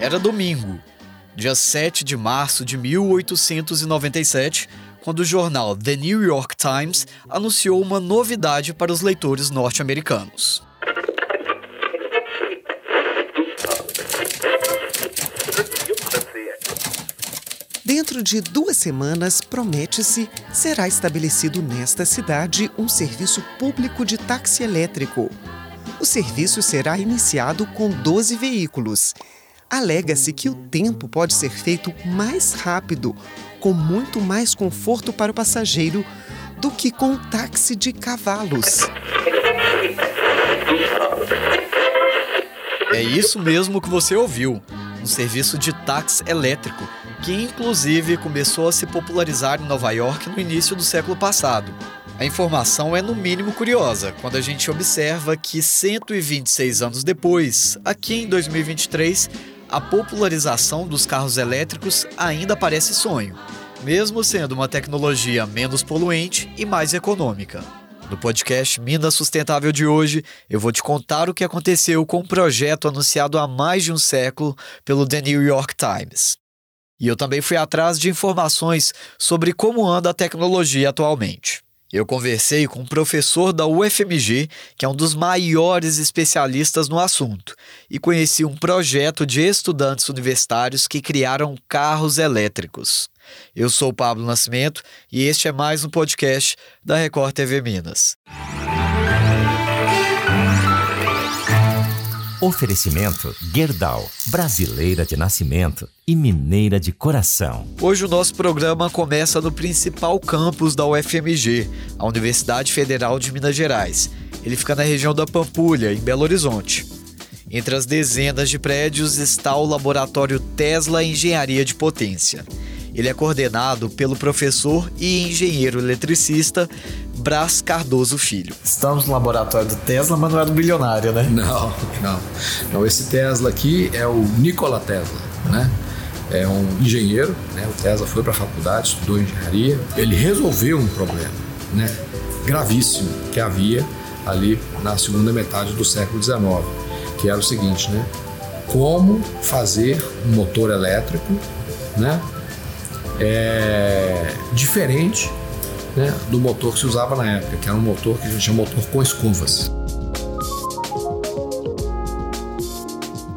Era domingo, dia 7 de março de 1897, quando o jornal The New York Times anunciou uma novidade para os leitores norte-americanos. Dentro de duas semanas, promete-se, será estabelecido nesta cidade um serviço público de táxi elétrico. O serviço será iniciado com 12 veículos. Alega-se que o tempo pode ser feito mais rápido, com muito mais conforto para o passageiro, do que com um táxi de cavalos. É isso mesmo que você ouviu: um serviço de táxi elétrico que inclusive começou a se popularizar em Nova York no início do século passado. A informação é no mínimo curiosa quando a gente observa que 126 anos depois, aqui em 2023, a popularização dos carros elétricos ainda parece sonho, mesmo sendo uma tecnologia menos poluente e mais econômica. No podcast Minas Sustentável de hoje, eu vou te contar o que aconteceu com um projeto anunciado há mais de um século pelo The New York Times. E eu também fui atrás de informações sobre como anda a tecnologia atualmente. Eu conversei com um professor da UFMG, que é um dos maiores especialistas no assunto, e conheci um projeto de estudantes universitários que criaram carros elétricos. Eu sou Pablo Nascimento e este é mais um podcast da Record TV Minas. Oferecimento Gerdau, brasileira de nascimento e mineira de coração. Hoje o nosso programa começa no principal campus da UFMG, a Universidade Federal de Minas Gerais. Ele fica na região da Pampulha, em Belo Horizonte. Entre as dezenas de prédios está o Laboratório Tesla Engenharia de Potência. Ele é coordenado pelo professor e engenheiro eletricista Brás Cardoso Filho. Estamos no laboratório do Tesla, mas não é do bilionário, né? Não, não. Não, esse Tesla aqui é o Nikola Tesla, né? É um engenheiro, né? O Tesla foi para a faculdade, estudou engenharia. Ele resolveu um problema, né? Gravíssimo que havia ali na segunda metade do século XIX, que era o seguinte, né? Como fazer um motor elétrico, né? É, diferente né, do motor que se usava na época, que era um motor que a gente chama motor com escovas.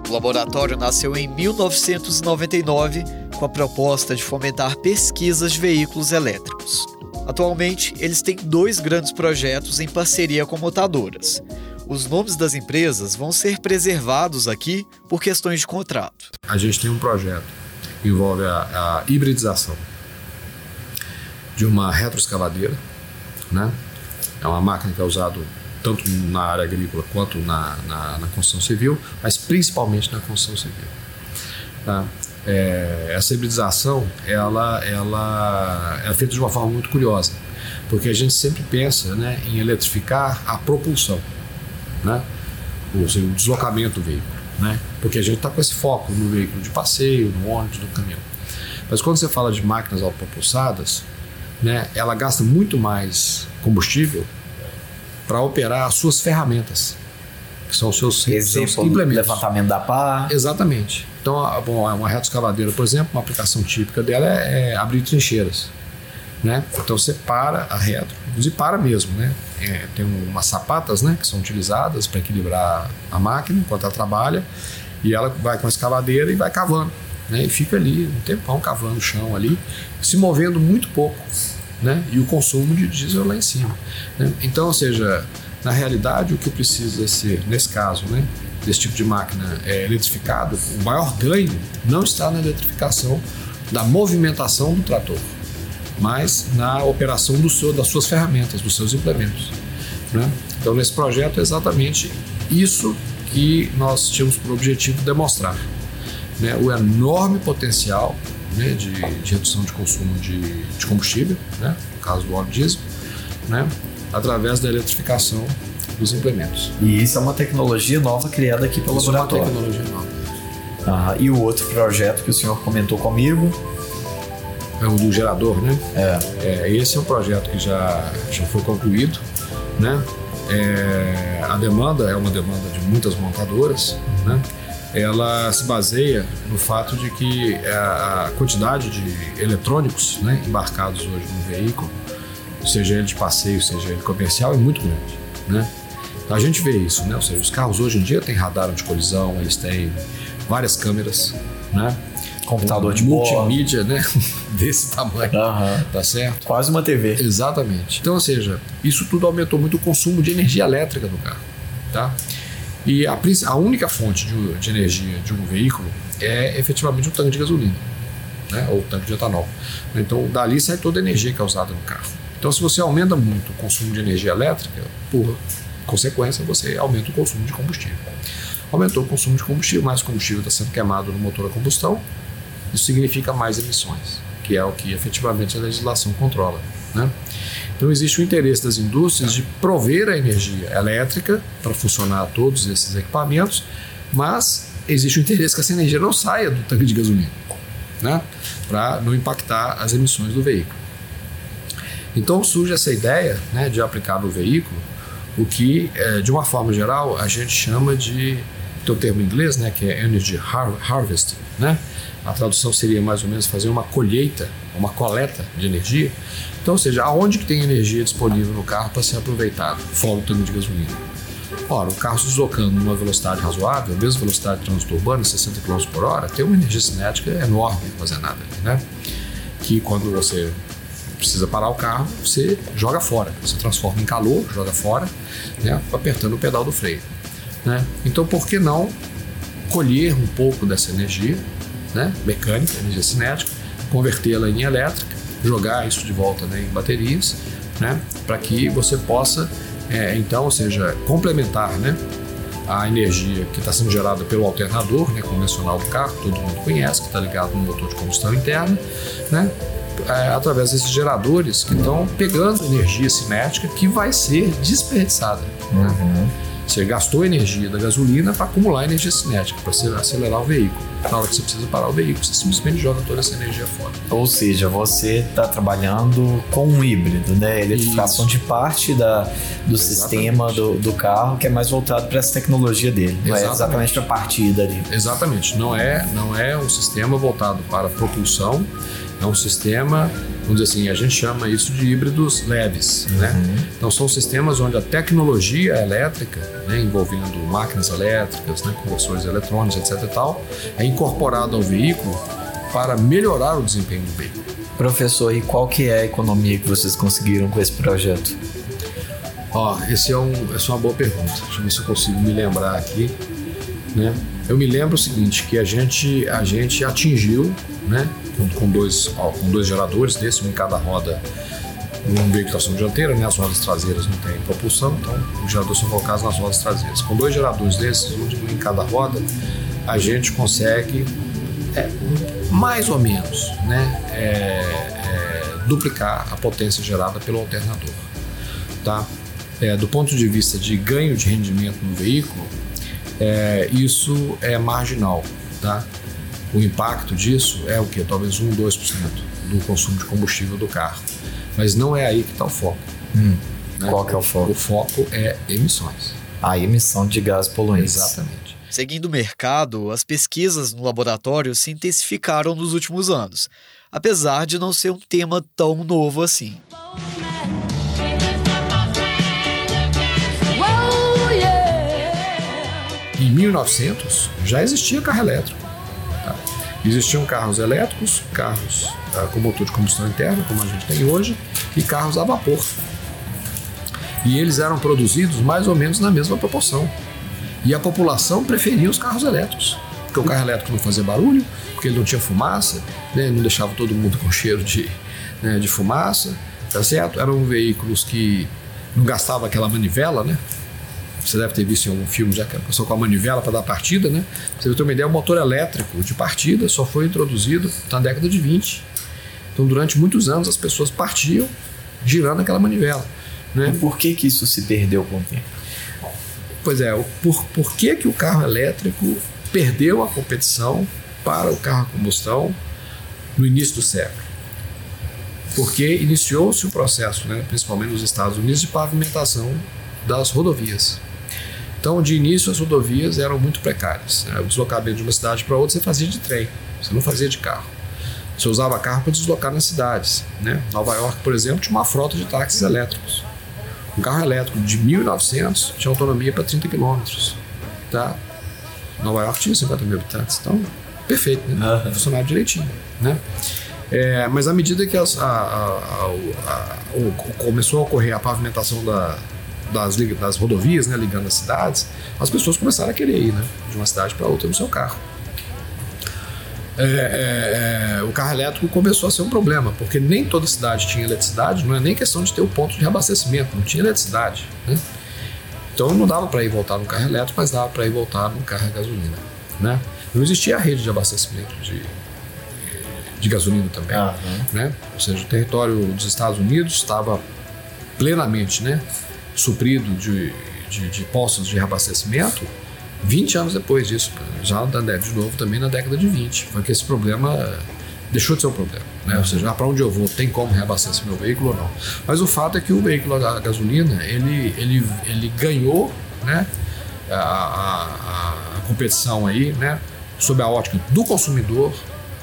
O laboratório nasceu em 1999 com a proposta de fomentar pesquisas de veículos elétricos. Atualmente, eles têm dois grandes projetos em parceria com montadoras. Os nomes das empresas vão ser preservados aqui por questões de contrato. A gente tem um projeto envolve a, a hibridização de uma retroescavadeira, né? É uma máquina que é usada tanto na área agrícola quanto na, na, na construção civil, mas principalmente na construção civil. Tá? É, essa hibridização ela, ela é feita de uma forma muito curiosa, porque a gente sempre pensa né, em eletrificar a propulsão, né? ou seja, o deslocamento do veículo, né? porque a gente está com esse foco no veículo de passeio, no ônibus, no caminhão. Mas quando você fala de máquinas autopropulsadas, né, ela gasta muito mais combustível para operar as suas ferramentas, que são os seus, Exemplo, seus implementos. levantamento da pá. Exatamente. Então, bom, uma reto escavadeira, por exemplo, uma aplicação típica dela é, é abrir trincheiras. Né? Então você para a retro, e para mesmo, né? É, tem umas sapatas, né, que são utilizadas para equilibrar a máquina enquanto ela trabalha, e ela vai com a escavadeira e vai cavando, né? E fica ali um tempão cavando o chão ali, se movendo muito pouco, né? E o consumo de diesel lá em cima. Né? Então, ou seja, na realidade, o que precisa ser, nesse caso, né, desse tipo de máquina é, eletrificado, o maior ganho não está na eletrificação da movimentação do trator, mas na operação do seu, das suas ferramentas, dos seus implementos. Né? Então, nesse projeto, é exatamente isso que nós tínhamos por objetivo demonstrar. Né? O enorme potencial né, de, de, redução de consumo de, de combustível, né, no caso do óleo diesel, né, através da eletrificação dos implementos. E isso é uma tecnologia nova criada aqui pelo isso laboratório. É uma tecnologia nova. Ah, e o outro projeto que o senhor comentou comigo? É o do gerador, né? É. é esse é um projeto que já, já foi concluído, né? É, a demanda é uma demanda de muitas montadoras, né? ela se baseia no fato de que a quantidade de eletrônicos né, embarcados hoje no veículo, seja ele de passeio, seja ele comercial, é muito grande. Né? A gente vê isso, né? ou seja, os carros hoje em dia têm radar de colisão, eles têm várias câmeras, né? Computador de multimídia, né? Desse tamanho, uhum. tá certo? Quase uma TV. Exatamente. Então, ou seja, isso tudo aumentou muito o consumo de energia elétrica do carro, tá? E a, a única fonte de, de, energia de um veículo é efetivamente o tanque de gasolina, né? Ou o tanque de etanol. Então, dali sai toda a energia que é usada no carro. Então, se você aumenta muito o consumo de energia elétrica, por consequência, você aumenta o consumo de combustível. Aumentou o consumo de combustível, mais combustível está sendo queimado no motor a combustão, isso significa mais emissões, que é o que efetivamente a legislação controla. Né? Então existe o interesse das indústrias de prover a energia elétrica para funcionar todos esses equipamentos, mas existe o interesse que essa energia não saia do tanque de gasolina, né? para não impactar as emissões do veículo. Então surge essa ideia né, de aplicar no veículo o que, é, de uma forma geral, a gente chama de, tem o termo em inglês, né, que é Energy Harvesting, né? A tradução seria mais ou menos fazer uma colheita, uma coleta de energia. Então, ou seja, aonde que tem energia disponível no carro para ser aproveitado, fora o tanque de gasolina? Ora, o carro se deslocando numa velocidade razoável, a mesma velocidade de trânsito urbano, 60 km por hora, tem uma energia cinética enorme armazenada ali, né? Que quando você precisa parar o carro, você joga fora, você transforma em calor, joga fora, né? apertando o pedal do freio. Né? Então, por que não colher um pouco dessa energia né, mecânica, energia cinética, convertê-la em elétrica, jogar isso de volta né, em baterias, né, para que você possa, é, então, ou seja, complementar né, a energia que está sendo gerada pelo alternador né, convencional do carro, todo mundo conhece, que está ligado no motor de combustão interna, né, é, através desses geradores que estão pegando energia cinética que vai ser desperdiçada. Né? Você gastou energia da gasolina para acumular energia cinética, para acelerar o veículo. Na hora que você precisa parar o veículo, você simplesmente joga toda essa energia fora. Ou seja, você está trabalhando com um híbrido, né? Eletrificação de parte da, do exatamente. sistema do, do, carro, que é mais voltado para essa tecnologia dele. Não é exatamente para a partida ali. Exatamente. Não é, não é um sistema voltado para propulsão, é um sistema vamos dizer assim, a gente chama isso de híbridos leves, né? uhum. né? Então são sistemas onde a tecnologia elétrica, né, envolvendo máquinas elétricas, né, conversores eletrônicos, etc. E tal, é incorporada ao veículo para melhorar o desempenho do veículo. Professor, e qual que é a economia que vocês conseguiram com esse projeto? Ó, oh, esse é um, essa é uma boa pergunta. Deixa eu ver se eu consigo me lembrar aqui, né? Eu me lembro o seguinte, que a gente, a gente atingiu, né, com, com dois, ó, com dois geradores desse, um em cada roda, um veículo tração dianteira, né, as rodas traseiras não tem propulsão, então os geradores são colocados nas rodas traseiras. Com dois geradores desses, um em cada roda, a gente consegue é, mais ou menos, né, é, é, duplicar a potência gerada pelo alternador, tá? É, do ponto de vista de ganho de rendimento no veículo, é, isso é marginal. Tá? O impacto disso é o que? Talvez 1, 2% do consumo de combustível do carro. Mas não é aí que está o foco. Hum. Né? Qual que é o foco? O foco é emissões. A emissão de gás poluente. Exatamente. Seguindo o mercado, as pesquisas no laboratório se intensificaram nos últimos anos, apesar de não ser um tema tão novo assim. Em 1900 já existia carro elétrico. Existiam carros elétricos, carros ah, com motor de combustão interna, como a gente tem hoje, e carros a vapor. E eles eram produzidos mais ou menos na mesma proporção. E a população preferia os carros elétricos, porque o carro elétrico não fazia barulho, porque ele não tinha fumaça, né? não deixava todo mundo com cheiro de, né, de fumaça, tá certo? Eram veículos que não gastavam aquela manivela, né? Você deve ter visto em algum filme já que pessoa com a manivela para dar partida, né? Você ter uma ideia, o motor elétrico de partida só foi introduzido na década de 20. Então, durante muitos anos, as pessoas partiam girando aquela manivela. Né? E por que, que isso se perdeu com o tempo? Pois é, por, por que, que o carro elétrico perdeu a competição para o carro a combustão no início do século? Porque iniciou-se o processo, né, principalmente nos Estados Unidos, de pavimentação das rodovias. Então, de início, as rodovias eram muito precárias. Né? O deslocamento de uma cidade para outra você fazia de trem, você não fazia de carro. Você usava carro para deslocar nas cidades. Né? Nova York, por exemplo, tinha uma frota de táxis elétricos. Um carro elétrico de 1900 tinha autonomia para 30 quilômetros. Tá? Nova York tinha 50 mil habitantes, então perfeito, né? Uhum. funcionava direitinho. Né? É, mas à medida que as, a, a, a, o, começou a ocorrer a pavimentação da, das, das rodovias, né, ligando as cidades, as pessoas começaram a querer ir né, de uma cidade para outra no seu carro. É, é, é, o carro elétrico começou a ser um problema, porque nem toda cidade tinha eletricidade, não é nem questão de ter o ponto de reabastecimento, não tinha eletricidade. Né? Então não dava para ir voltar no carro elétrico, mas dava para ir voltar no carro a gasolina. Né? Não existia a rede de abastecimento de, de gasolina também. Uhum. Né? Ou seja, o território dos Estados Unidos estava plenamente né, suprido de, de, de postos de reabastecimento 20 anos depois disso, já de novo também na década de 20, foi que esse problema deixou de ser um problema. Né? Ou seja, ah, para onde eu vou, tem como reabastecer meu veículo ou não. Mas o fato é que o veículo a gasolina, ele, ele, ele ganhou né, a, a, a competição aí, né, sob a ótica do consumidor,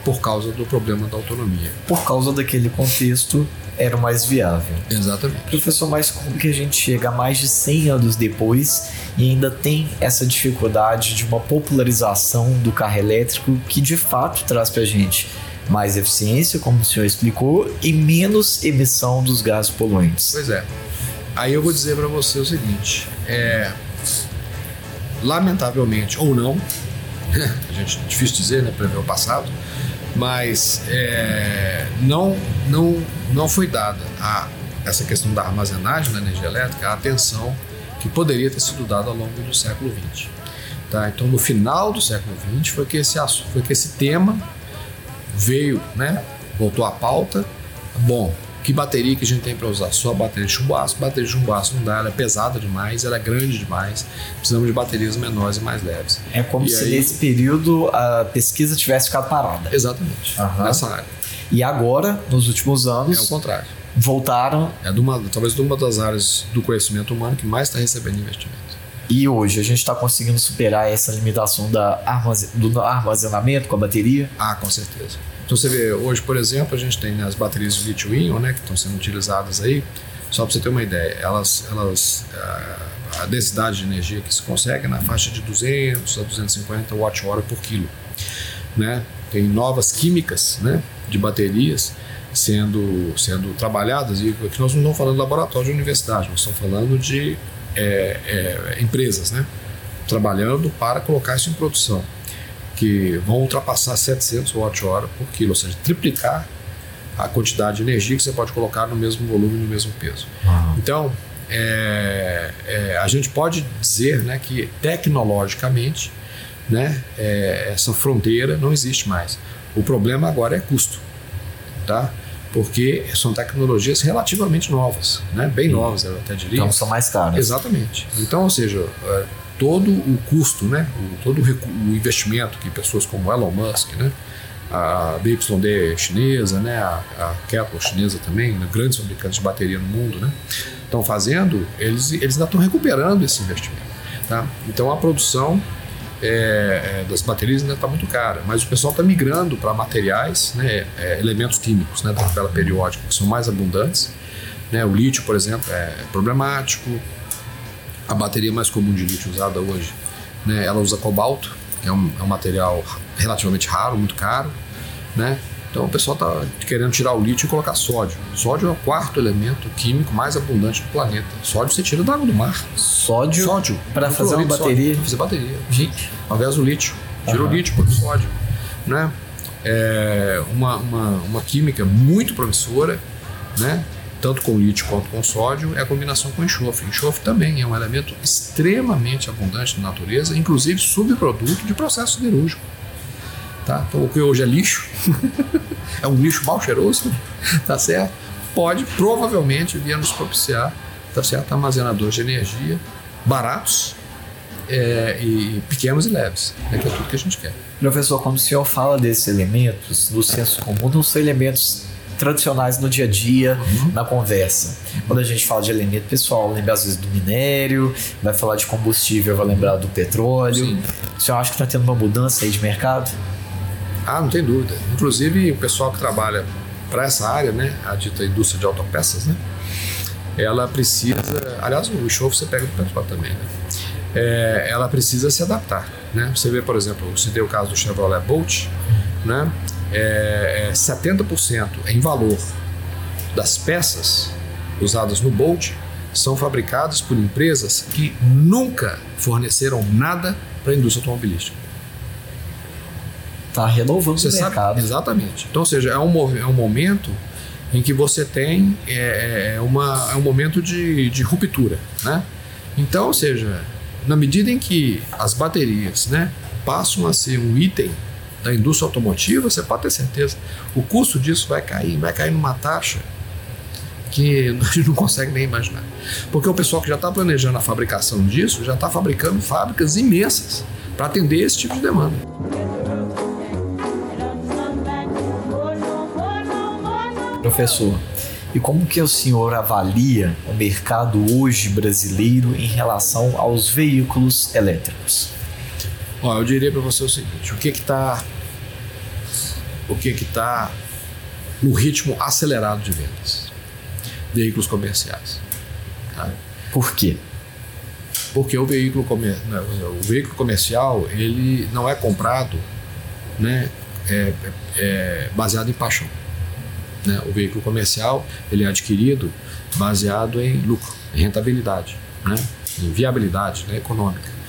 por causa do problema da autonomia. Por causa daquele contexto era o mais viável. Exatamente. Professor, mas como que a gente chega mais de 100 anos depois e ainda tem essa dificuldade de uma popularização do carro elétrico que de fato traz para a gente mais eficiência, como o senhor explicou, e menos emissão dos gases poluentes? Pois é. Aí eu vou dizer para você o seguinte: é, lamentavelmente ou não, a gente difícil dizer, né, prever o passado, mas é, não, não, não foi dada a essa questão da armazenagem da energia elétrica a atenção que poderia ter sido dada ao longo do século XX. Tá? Então, no final do século XX foi que esse, foi que esse tema veio, né, voltou à pauta. Bom, que bateria que a gente tem para usar? Só bateria de chumbo aço. Bateria de chumbo aço não dá, ela é pesada demais, ela é grande demais. Precisamos de baterias menores e mais leves. É como e se aí... nesse período a pesquisa tivesse ficado parada. Exatamente, uhum. nessa área. E agora, nos últimos anos. É o contrário. Voltaram. É de uma, talvez de uma das áreas do conhecimento humano que mais está recebendo investimento. E hoje a gente está conseguindo superar essa limitação da armazen do armazenamento com a bateria? Ah, com certeza. Então você vê, hoje, por exemplo, a gente tem as baterias de lítio-íon, né, que estão sendo utilizadas aí. Só para você ter uma ideia, elas, elas a densidade de energia que se consegue é na faixa de 200 a 250 watt-hora por quilo, né? Tem novas químicas, né, de baterias sendo sendo trabalhadas e aqui nós não estamos falando de laboratório de universidade, nós estamos falando de é, é, empresas, né, trabalhando para colocar isso em produção que vão ultrapassar 700 watt-hora por quilo, ou seja, triplicar a quantidade de energia que você pode colocar no mesmo volume, no mesmo peso. Uhum. Então, é, é, a gente pode dizer né, que tecnologicamente né, é, essa fronteira não existe mais. O problema agora é custo, tá? porque são tecnologias relativamente novas, né? bem novas, eu até diria. Então são mais caras. Exatamente. Então, ou seja, é, todo o custo, né, o, todo o investimento que pessoas como Elon Musk, né, a BYD chinesa, né, a, a chinesa também, né, grandes fabricantes de bateria no mundo, né, estão fazendo, eles, eles ainda estão recuperando esse investimento. Tá? Então a produção é, é, das baterias ainda está muito cara, mas o pessoal está migrando para materiais, né, é, elementos químicos né, da tabela periódica que são mais abundantes. Né, o lítio, por exemplo, é problemático, a bateria mais comum de lítio usada hoje, né, ela usa cobalto, que é um, é um material relativamente raro, muito caro, né? Então o pessoal está querendo tirar o lítio e colocar sódio. Sódio é o quarto elemento químico mais abundante do planeta. Sódio você tira da água do mar. Sódio? Sódio. Para fazer uma bateria? Para fazer bateria. Gente. Ao invés do lítio. Tira uhum. o lítio, põe o sódio. Né? É uma, uma, uma química muito promissora, né? Tanto com lítio quanto com sódio, é a combinação com enxofre. Enxofre também é um elemento extremamente abundante na natureza, inclusive subproduto de processo siderúrgico. Tá? Então, o que hoje é lixo, é um lixo mal cheiroso, tá certo? Pode provavelmente vir a nos propiciar, tá certo? Armazenadores de energia baratos é, e pequenos e leves, né? que é tudo que a gente quer. Professor, quando o senhor fala desses elementos, do senso comum, não são elementos tradicionais no dia a dia, uhum. na conversa. Quando a gente fala de elemento pessoal, lembra às vezes do minério, vai falar de combustível, vai lembrar do petróleo. Sim. Você acha que está tendo uma mudança aí de mercado? Ah, não tem dúvida. Inclusive, o pessoal que trabalha para essa área, né, a dita indústria de autopeças, né, ela precisa, aliás, o enxofre você pega do petróleo também, né, é, ela precisa se adaptar, né. Você vê, por exemplo, se deu o caso do Chevrolet Bolt, né, é, é 70% em valor das peças usadas no Bolt são fabricadas por empresas que nunca forneceram nada para a indústria automobilística. Está renovando você o mercado. Sabe, exatamente. Então, ou seja, é um, é um momento em que você tem é, é, uma, é um momento de, de ruptura, né? Então, ou seja, na medida em que as baterias né, passam a ser um item da indústria automotiva, você pode ter certeza, o custo disso vai cair, vai cair numa taxa que a gente não consegue nem imaginar. Porque o pessoal que já está planejando a fabricação disso já está fabricando fábricas imensas para atender esse tipo de demanda. Professor, e como que o senhor avalia o mercado hoje brasileiro em relação aos veículos elétricos? Ó, eu diria para você o seguinte: o que que está, o que que tá no ritmo acelerado de vendas? Veículos comerciais. Tá? Por quê? Porque o veículo, comer, né, o veículo comercial ele não é comprado, né, é, é, é baseado em paixão. Né? O veículo comercial ele é adquirido baseado em lucro, em rentabilidade, né? em viabilidade né? econômica.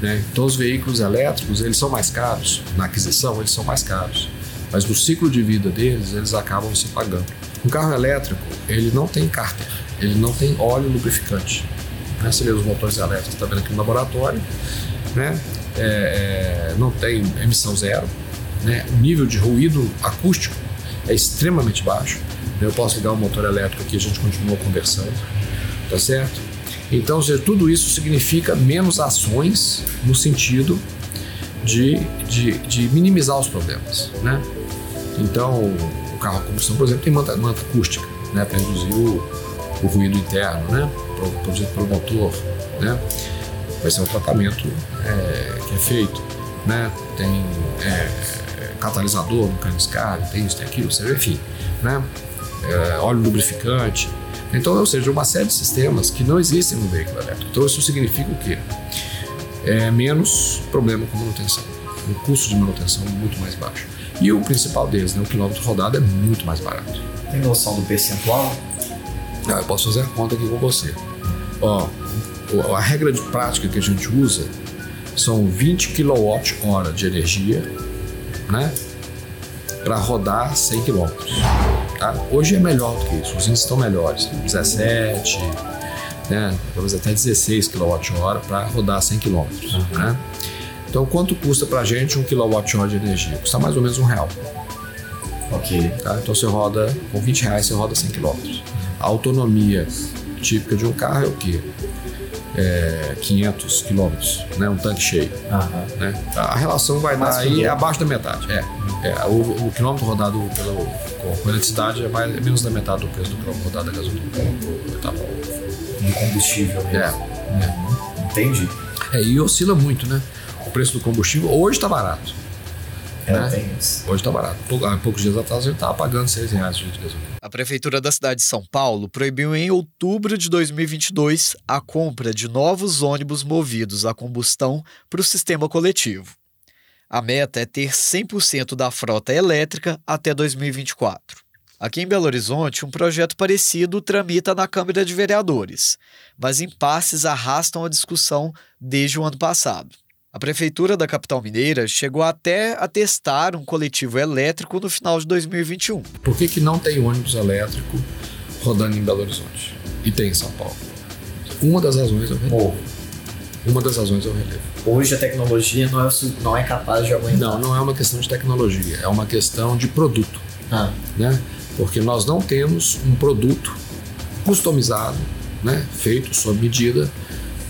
Né? Então os veículos elétricos eles são mais caros, na aquisição eles são mais caros, mas no ciclo de vida deles eles acabam se pagando. Um carro elétrico ele não tem cárter, ele não tem óleo lubrificante. Né? Você vê os motores elétricos, está vendo aqui no laboratório, né? É, é, não tem emissão zero, né? o nível de ruído acústico é extremamente baixo. Eu posso ligar o motor elétrico aqui a gente continua conversando, tá certo? Então, tudo isso significa menos ações no sentido de, de, de minimizar os problemas, né? Então, o carro a combustão, por exemplo, tem manta, manta acústica, né? Para reduzir o, o ruído interno, né? Produzido pelo motor, né? Vai ser um tratamento é, que é feito, né? Tem é, catalisador no cano escape, tem isso, tem aquilo, seja, enfim, né? É, óleo lubrificante. Então, ou seja, uma série de sistemas que não existem no veículo elétrico. Então, isso significa o quê? É menos problema com manutenção, um custo de manutenção muito mais baixo. E o principal deles, né, o quilômetro rodado é muito mais barato. Tem noção do percentual? Ah, eu posso fazer a conta aqui com você. Ó, a regra de prática que a gente usa são 20 kWh de energia né? Para rodar 100 km. Tá? Hoje é melhor do que isso, os índices estão melhores, 17, né? talvez até 16 kWh para rodar 100 km. Uhum. Né? Então, quanto custa para a gente um kWh de energia? Custa mais ou menos um real. Ok. Tá? Então, você roda com 20 reais, você roda 100 km. A autonomia típica de um carro é o quê? É, 500 quilômetros, né, um tanque cheio. Uhum. Né? A relação vai dar aí abaixo da metade. É, é o, o, quilômetro rodado pelo, com eletricidade é, mais, é menos da metade do preço do quilômetro rodado a gasolina. Etanol. Do combustível mesmo. É. é. Entendi. É, e oscila muito, né? O preço do combustível hoje está barato. É, né? tem isso. Hoje está barato. Há poucos dias atrás ele estava pagando 6 reais de gasolina. A Prefeitura da cidade de São Paulo proibiu em outubro de 2022 a compra de novos ônibus movidos a combustão para o sistema coletivo. A meta é ter 100% da frota elétrica até 2024. Aqui em Belo Horizonte, um projeto parecido tramita na Câmara de Vereadores, mas impasses arrastam a discussão desde o ano passado. A prefeitura da capital mineira chegou até a testar um coletivo elétrico no final de 2021. Por que, que não tem ônibus elétrico rodando em Belo Horizonte? E tem em São Paulo. Uma das razões é o relevo. Uma das razões é o relevo. Hoje a tecnologia não é, não é capaz de aguentar. Não, não é uma questão de tecnologia, é uma questão de produto. Ah. Né? Porque nós não temos um produto customizado, né? feito sob medida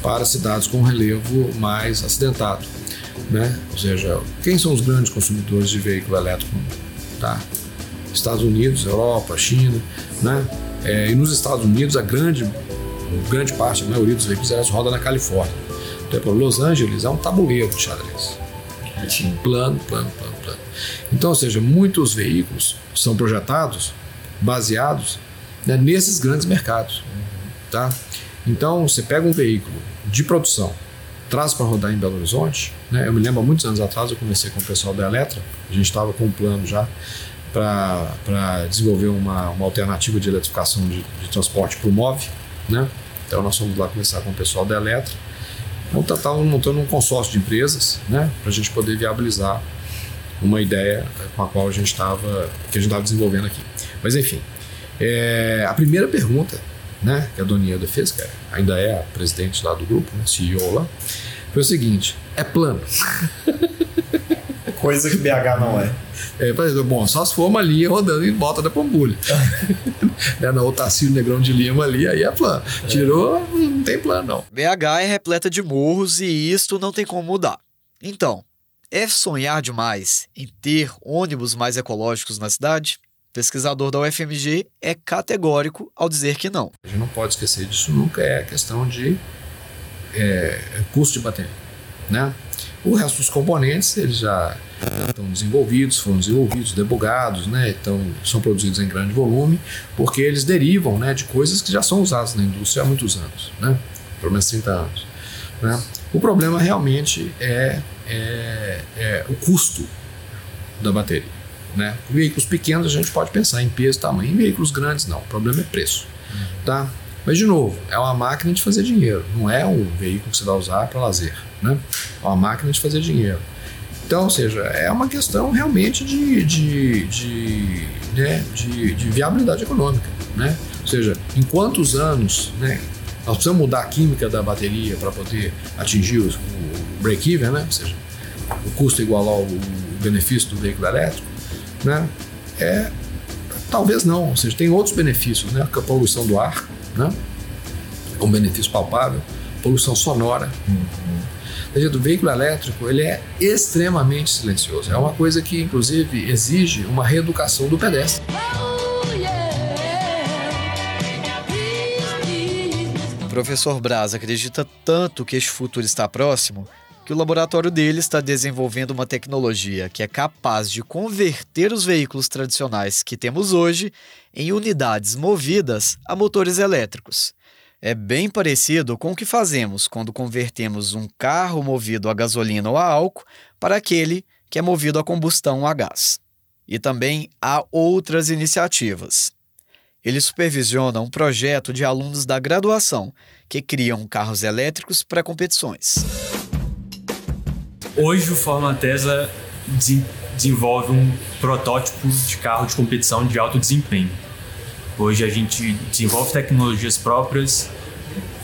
para cidades com relevo mais acidentado. Né? Ou seja, quem são os grandes consumidores de veículo elétrico? Tá? Estados Unidos, Europa, China, né? É, e nos Estados Unidos a grande, grande parte, a maioria dos veículos elas rodam na Califórnia. Então, por Los Angeles é um tabuleiro de xadrez. Plano, plano, plano, plano. Então, ou seja, muitos veículos são projetados baseados né, nesses grandes mercados, tá? Então, você pega um veículo de produção, traz para rodar em Belo Horizonte. Né? Eu me lembro há muitos anos atrás, eu conversei com o pessoal da Eletra, a gente estava com um plano já para desenvolver uma, uma alternativa de eletrificação de, de transporte para o MOV. Né? Então, nós fomos lá conversar com o pessoal da Eletra. Então, estávamos tá, montando um consórcio de empresas né? para a gente poder viabilizar uma ideia com a qual a gente estava que a gente estava desenvolvendo aqui. Mas enfim, é, a primeira pergunta né, que a Dona Ieda fez, que ainda é a presidente lá do grupo, né, CEO lá, foi o seguinte: é plano. Coisa que BH não é. É, bom, só se for uma linha rodando em volta da Pampulha. né, na Otacílio Negrão de Lima ali, aí é plano. Tirou, não tem plano não. BH é repleta de morros e isto não tem como mudar. Então, é sonhar demais em ter ônibus mais ecológicos na cidade? Pesquisador da UFMG, é categórico ao dizer que não. A gente não pode esquecer disso nunca, é a questão de é, custo de bateria. Né? O resto dos componentes eles já, estão desenvolvidos, foram desenvolvidos, debugados, né? então, são produzidos em grande volume, porque eles derivam né, de coisas que já são usadas na indústria há muitos anos, né? pelo menos 30 anos. Né? O problema realmente é, é, é o custo da bateria. Né? Veículos pequenos a gente pode pensar em peso tamanho, veículos grandes não, o problema é preço. Tá? Mas, de novo, é uma máquina de fazer dinheiro, não é um veículo que você vai usar para lazer. Né? É uma máquina de fazer dinheiro. Então, ou seja, é uma questão realmente de, de, de, né, de, de viabilidade econômica. Né? Ou seja, em quantos anos né, nós precisamos mudar a química da bateria para poder atingir o, o break-even, né? ou seja, o custo igual ao benefício do veículo elétrico né? É, talvez não, ou seja, tem outros benefícios, né? A poluição do ar, né? É um benefício palpável, poluição sonora. Uhum. O veículo elétrico ele é extremamente silencioso. É uma coisa que, inclusive, exige uma reeducação do pedestre. O professor Braz acredita tanto que este futuro está próximo que o laboratório dele está desenvolvendo uma tecnologia que é capaz de converter os veículos tradicionais que temos hoje em unidades movidas a motores elétricos. É bem parecido com o que fazemos quando convertemos um carro movido a gasolina ou a álcool para aquele que é movido a combustão a gás. E também há outras iniciativas. Ele supervisiona um projeto de alunos da graduação que criam carros elétricos para competições. Hoje o Fórmula Tesla desenvolve um protótipo de carro de competição de alto desempenho. Hoje a gente desenvolve tecnologias próprias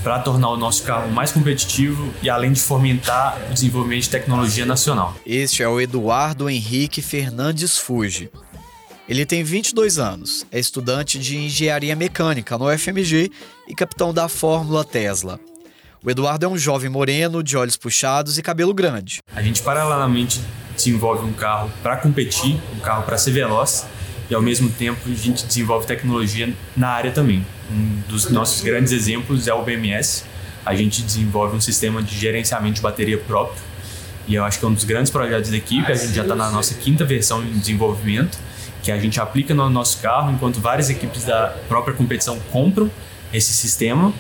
para tornar o nosso carro mais competitivo e além de fomentar o desenvolvimento de tecnologia nacional. Este é o Eduardo Henrique Fernandes Fuji. Ele tem 22 anos, é estudante de engenharia mecânica no UFMG e capitão da Fórmula Tesla. O Eduardo é um jovem moreno, de olhos puxados e cabelo grande. A gente paralelamente desenvolve um carro para competir, um carro para ser veloz, e ao mesmo tempo a gente desenvolve tecnologia na área também. Um dos nossos grandes exemplos é o BMS. A gente desenvolve um sistema de gerenciamento de bateria próprio, e eu acho que é um dos grandes projetos da equipe. A gente já está na nossa quinta versão em desenvolvimento, que a gente aplica no nosso carro, enquanto várias equipes da própria competição compram esse sistema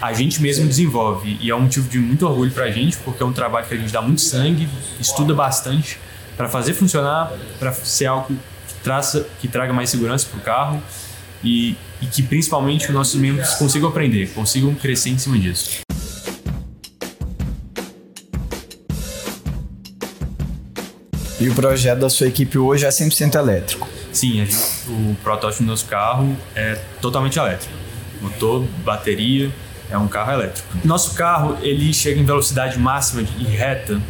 a gente mesmo desenvolve. E é um motivo de muito orgulho para a gente, porque é um trabalho que a gente dá muito sangue, estuda bastante para fazer funcionar, para ser algo que, traça, que traga mais segurança para o carro e, e que principalmente os nossos membros consigam aprender, consigam crescer em cima disso. E o projeto da sua equipe hoje é 100% elétrico? Sim, gente, o protótipo do nosso carro é totalmente elétrico. Motor, bateria, é um carro elétrico. Nosso carro ele chega em velocidade máxima e reta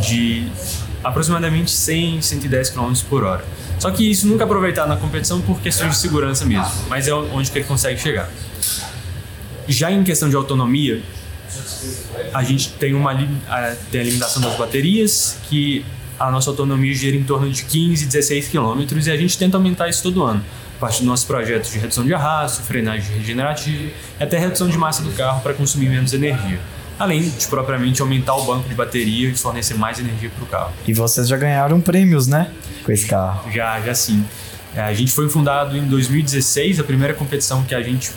de aproximadamente 100, 110 km por hora. Só que isso nunca é aproveitado na competição por questões de segurança mesmo, mas é onde que ele consegue chegar. Já em questão de autonomia, a gente tem uma tem a limitação das baterias que a nossa autonomia gira em torno de 15, 16 quilômetros e a gente tenta aumentar isso todo ano. A partir dos nossos projetos de redução de arrasto, frenagem regenerativa e até redução de massa do carro para consumir menos energia. Além de propriamente aumentar o banco de bateria e fornecer mais energia para o carro. E vocês já ganharam prêmios, né? Com esse carro. Já, já sim. É, a gente foi fundado em 2016, a primeira competição que a gente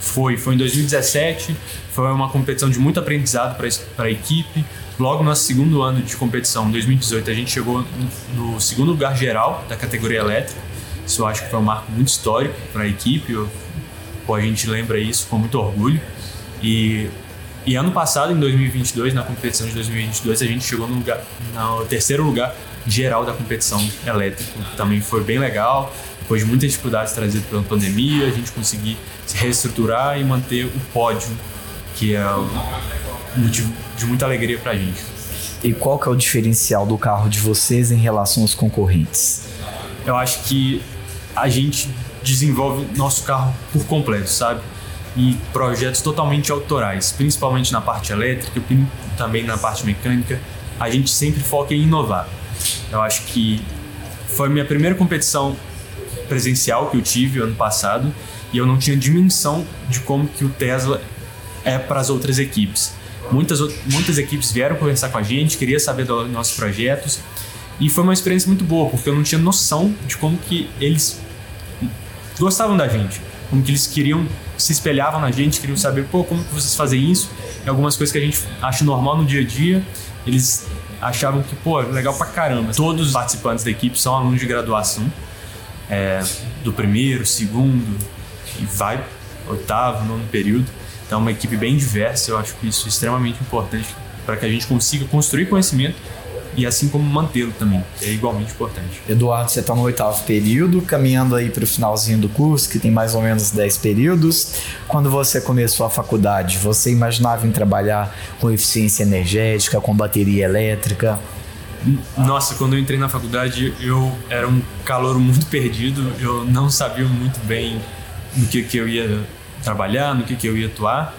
foi foi em 2017. Foi uma competição de muito aprendizado para a equipe. Logo no nosso segundo ano de competição, em 2018, a gente chegou no segundo lugar geral da categoria elétrica. Isso eu acho que foi um marco muito histórico para a equipe. Eu, pô, a gente lembra isso com muito orgulho. E, e ano passado, em 2022, na competição de 2022, a gente chegou no, lugar, no terceiro lugar geral da competição elétrica. Também foi bem legal. Depois de muitas dificuldades trazidas pela pandemia, a gente conseguiu se reestruturar e manter o pódio, que é um motivo de muita alegria para a gente. E qual que é o diferencial do carro de vocês em relação aos concorrentes? Eu acho que a gente desenvolve nosso carro por completo, sabe? E projetos totalmente autorais, principalmente na parte elétrica, também na parte mecânica. A gente sempre foca em inovar. Eu acho que foi minha primeira competição presencial que eu tive ano passado e eu não tinha dimensão de como que o Tesla é para as outras equipes. Muitas, muitas equipes vieram conversar com a gente, queria saber dos nossos projetos e foi uma experiência muito boa porque eu não tinha noção de como que eles gostavam da gente, como que eles queriam se espelhavam na gente, queriam saber pô como que vocês fazem isso e algumas coisas que a gente acha normal no dia a dia eles achavam que pô legal pra caramba. Todos os participantes da equipe são alunos de graduação é, do primeiro, segundo e vai oitavo, nono período. Então, uma equipe bem diversa, eu acho que isso é extremamente importante para que a gente consiga construir conhecimento e assim como mantê-lo também, é igualmente importante. Eduardo, você está no oitavo período, caminhando aí para o finalzinho do curso, que tem mais ou menos 10 períodos. Quando você começou a faculdade, você imaginava em trabalhar com eficiência energética, com bateria elétrica? Nossa, quando eu entrei na faculdade, eu era um calor muito perdido, eu não sabia muito bem no que, que eu ia trabalhar, no que, que eu ia atuar.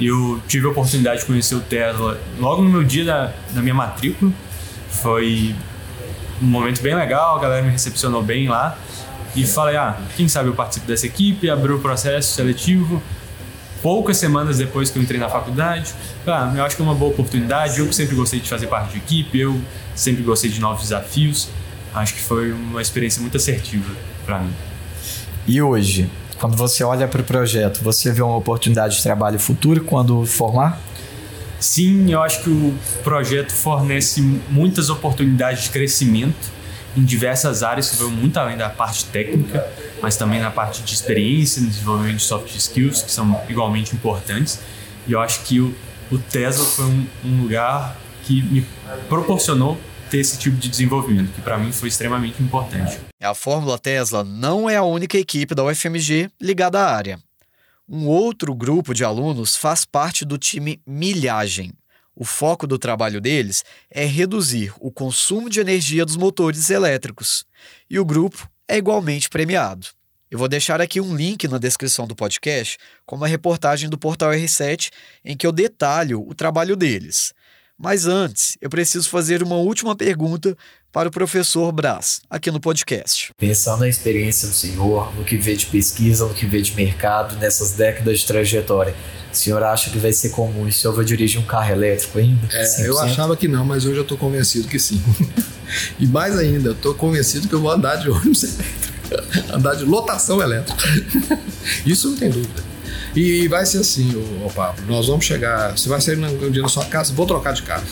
Eu tive a oportunidade de conhecer o Tesla logo no meu dia da, da minha matrícula. Foi um momento bem legal, a galera me recepcionou bem lá. E falei, ah, quem sabe eu participo dessa equipe, abriu o processo seletivo. Poucas semanas depois que eu entrei na faculdade, ah, eu acho que é uma boa oportunidade. Eu sempre gostei de fazer parte de equipe, eu sempre gostei de novos desafios. Acho que foi uma experiência muito assertiva para mim. E hoje, quando você olha para o projeto, você vê uma oportunidade de trabalho futuro quando formar? Sim, eu acho que o projeto fornece muitas oportunidades de crescimento em diversas áreas que vão muito além da parte técnica, mas também na parte de experiência, no desenvolvimento de soft skills, que são igualmente importantes. E eu acho que o, o Tesla foi um, um lugar que me proporcionou ter esse tipo de desenvolvimento, que para mim foi extremamente importante. A Fórmula Tesla não é a única equipe da UFMG ligada à área. Um outro grupo de alunos faz parte do time Milhagem. O foco do trabalho deles é reduzir o consumo de energia dos motores elétricos. E o grupo é igualmente premiado. Eu vou deixar aqui um link na descrição do podcast com uma reportagem do Portal R7 em que eu detalho o trabalho deles. Mas antes, eu preciso fazer uma última pergunta para o professor Brás, aqui no podcast. Pensando na experiência do senhor, no que vê de pesquisa, no que vê de mercado, nessas décadas de trajetória, o senhor acha que vai ser comum e o senhor vai dirigir um carro elétrico ainda? É, eu achava que não, mas hoje eu estou convencido que sim. e mais ainda, estou convencido que eu vou andar de ônibus elétrico, andar de lotação elétrica. Isso não tem dúvida. E vai ser assim, o Pablo. Nós vamos chegar. Você vai sair um dia na sua casa, vou trocar de carro.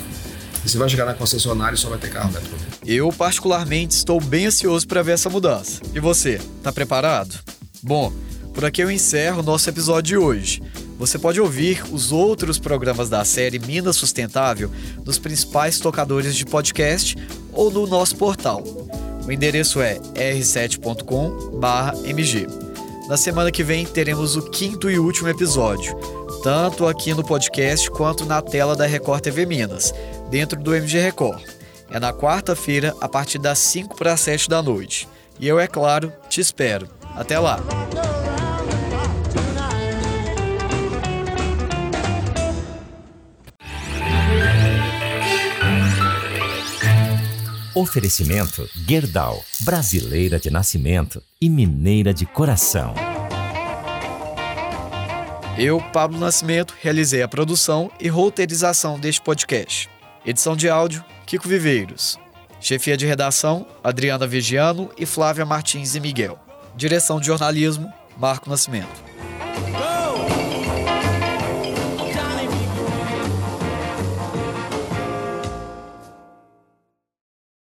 E você vai chegar na concessionária e só vai ter carro elétrico. Eu, particularmente, estou bem ansioso para ver essa mudança. E você, tá preparado? Bom, por aqui eu encerro o nosso episódio de hoje. Você pode ouvir os outros programas da série Minas Sustentável nos principais tocadores de podcast ou no nosso portal. O endereço é r7.com/mg. Na semana que vem teremos o quinto e último episódio, tanto aqui no podcast quanto na tela da Record TV Minas, dentro do MG Record. É na quarta-feira, a partir das 5 para as 7 da noite. E eu, é claro, te espero. Até lá! Oferecimento Gerdau, brasileira de nascimento e mineira de coração. Eu, Pablo Nascimento, realizei a produção e roteirização deste podcast. Edição de áudio, Kiko Viveiros. Chefia de redação, Adriana Vigiano e Flávia Martins e Miguel. Direção de jornalismo, Marco Nascimento.